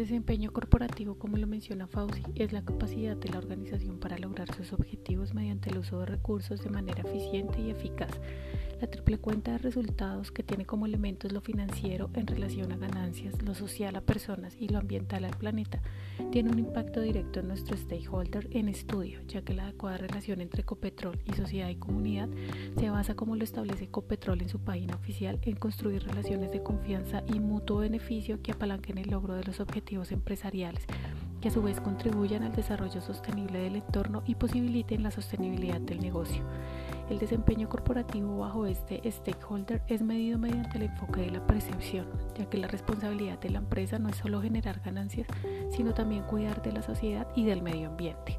desempeño corporativo, como lo menciona Fauci, es la capacidad de la organización para lograr sus objetivos mediante el uso de recursos de manera eficiente y eficaz. La triple cuenta de resultados que tiene como elementos lo financiero en relación a ganancias, lo social a personas y lo ambiental al planeta, tiene un impacto directo en nuestro stakeholder en estudio, ya que la adecuada relación entre Copetrol y sociedad y comunidad se basa como lo establece Copetrol en su página oficial en construir relaciones de confianza y mutuo beneficio que apalanquen el logro de los objetivos empresariales que a su vez contribuyan al desarrollo sostenible del entorno y posibiliten la sostenibilidad del negocio. El desempeño corporativo bajo este stakeholder es medido mediante el enfoque de la percepción, ya que la responsabilidad de la empresa no es solo generar ganancias, sino también cuidar de la sociedad y del medio ambiente.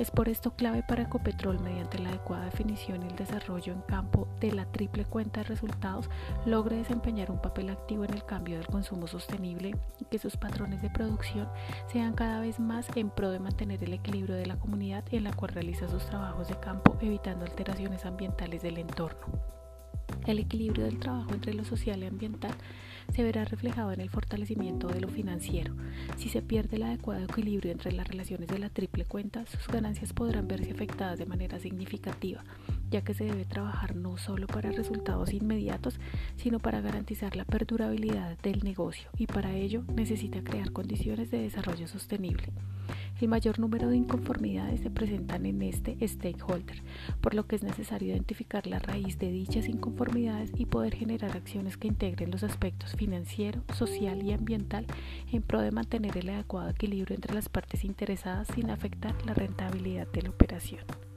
Es por esto clave para Ecopetrol, mediante la adecuada definición y el desarrollo en campo de la triple cuenta de resultados, logre desempeñar un papel activo en el cambio del consumo sostenible y que sus patrones de producción sean cada vez más en pro de mantener el equilibrio de la comunidad en la cual realiza sus trabajos de campo, evitando alteraciones ambientales del entorno. El equilibrio del trabajo entre lo social y ambiental se verá reflejado en el fortalecimiento de lo financiero. Si se pierde el adecuado equilibrio entre las relaciones de la triple cuenta, sus ganancias podrán verse afectadas de manera significativa, ya que se debe trabajar no solo para resultados inmediatos, sino para garantizar la perdurabilidad del negocio y para ello necesita crear condiciones de desarrollo sostenible. El mayor número de inconformidades se presentan en este stakeholder, por lo que es necesario identificar la raíz de dichas inconformidades y poder generar acciones que integren los aspectos financiero, social y ambiental en pro de mantener el adecuado equilibrio entre las partes interesadas sin afectar la rentabilidad de la operación.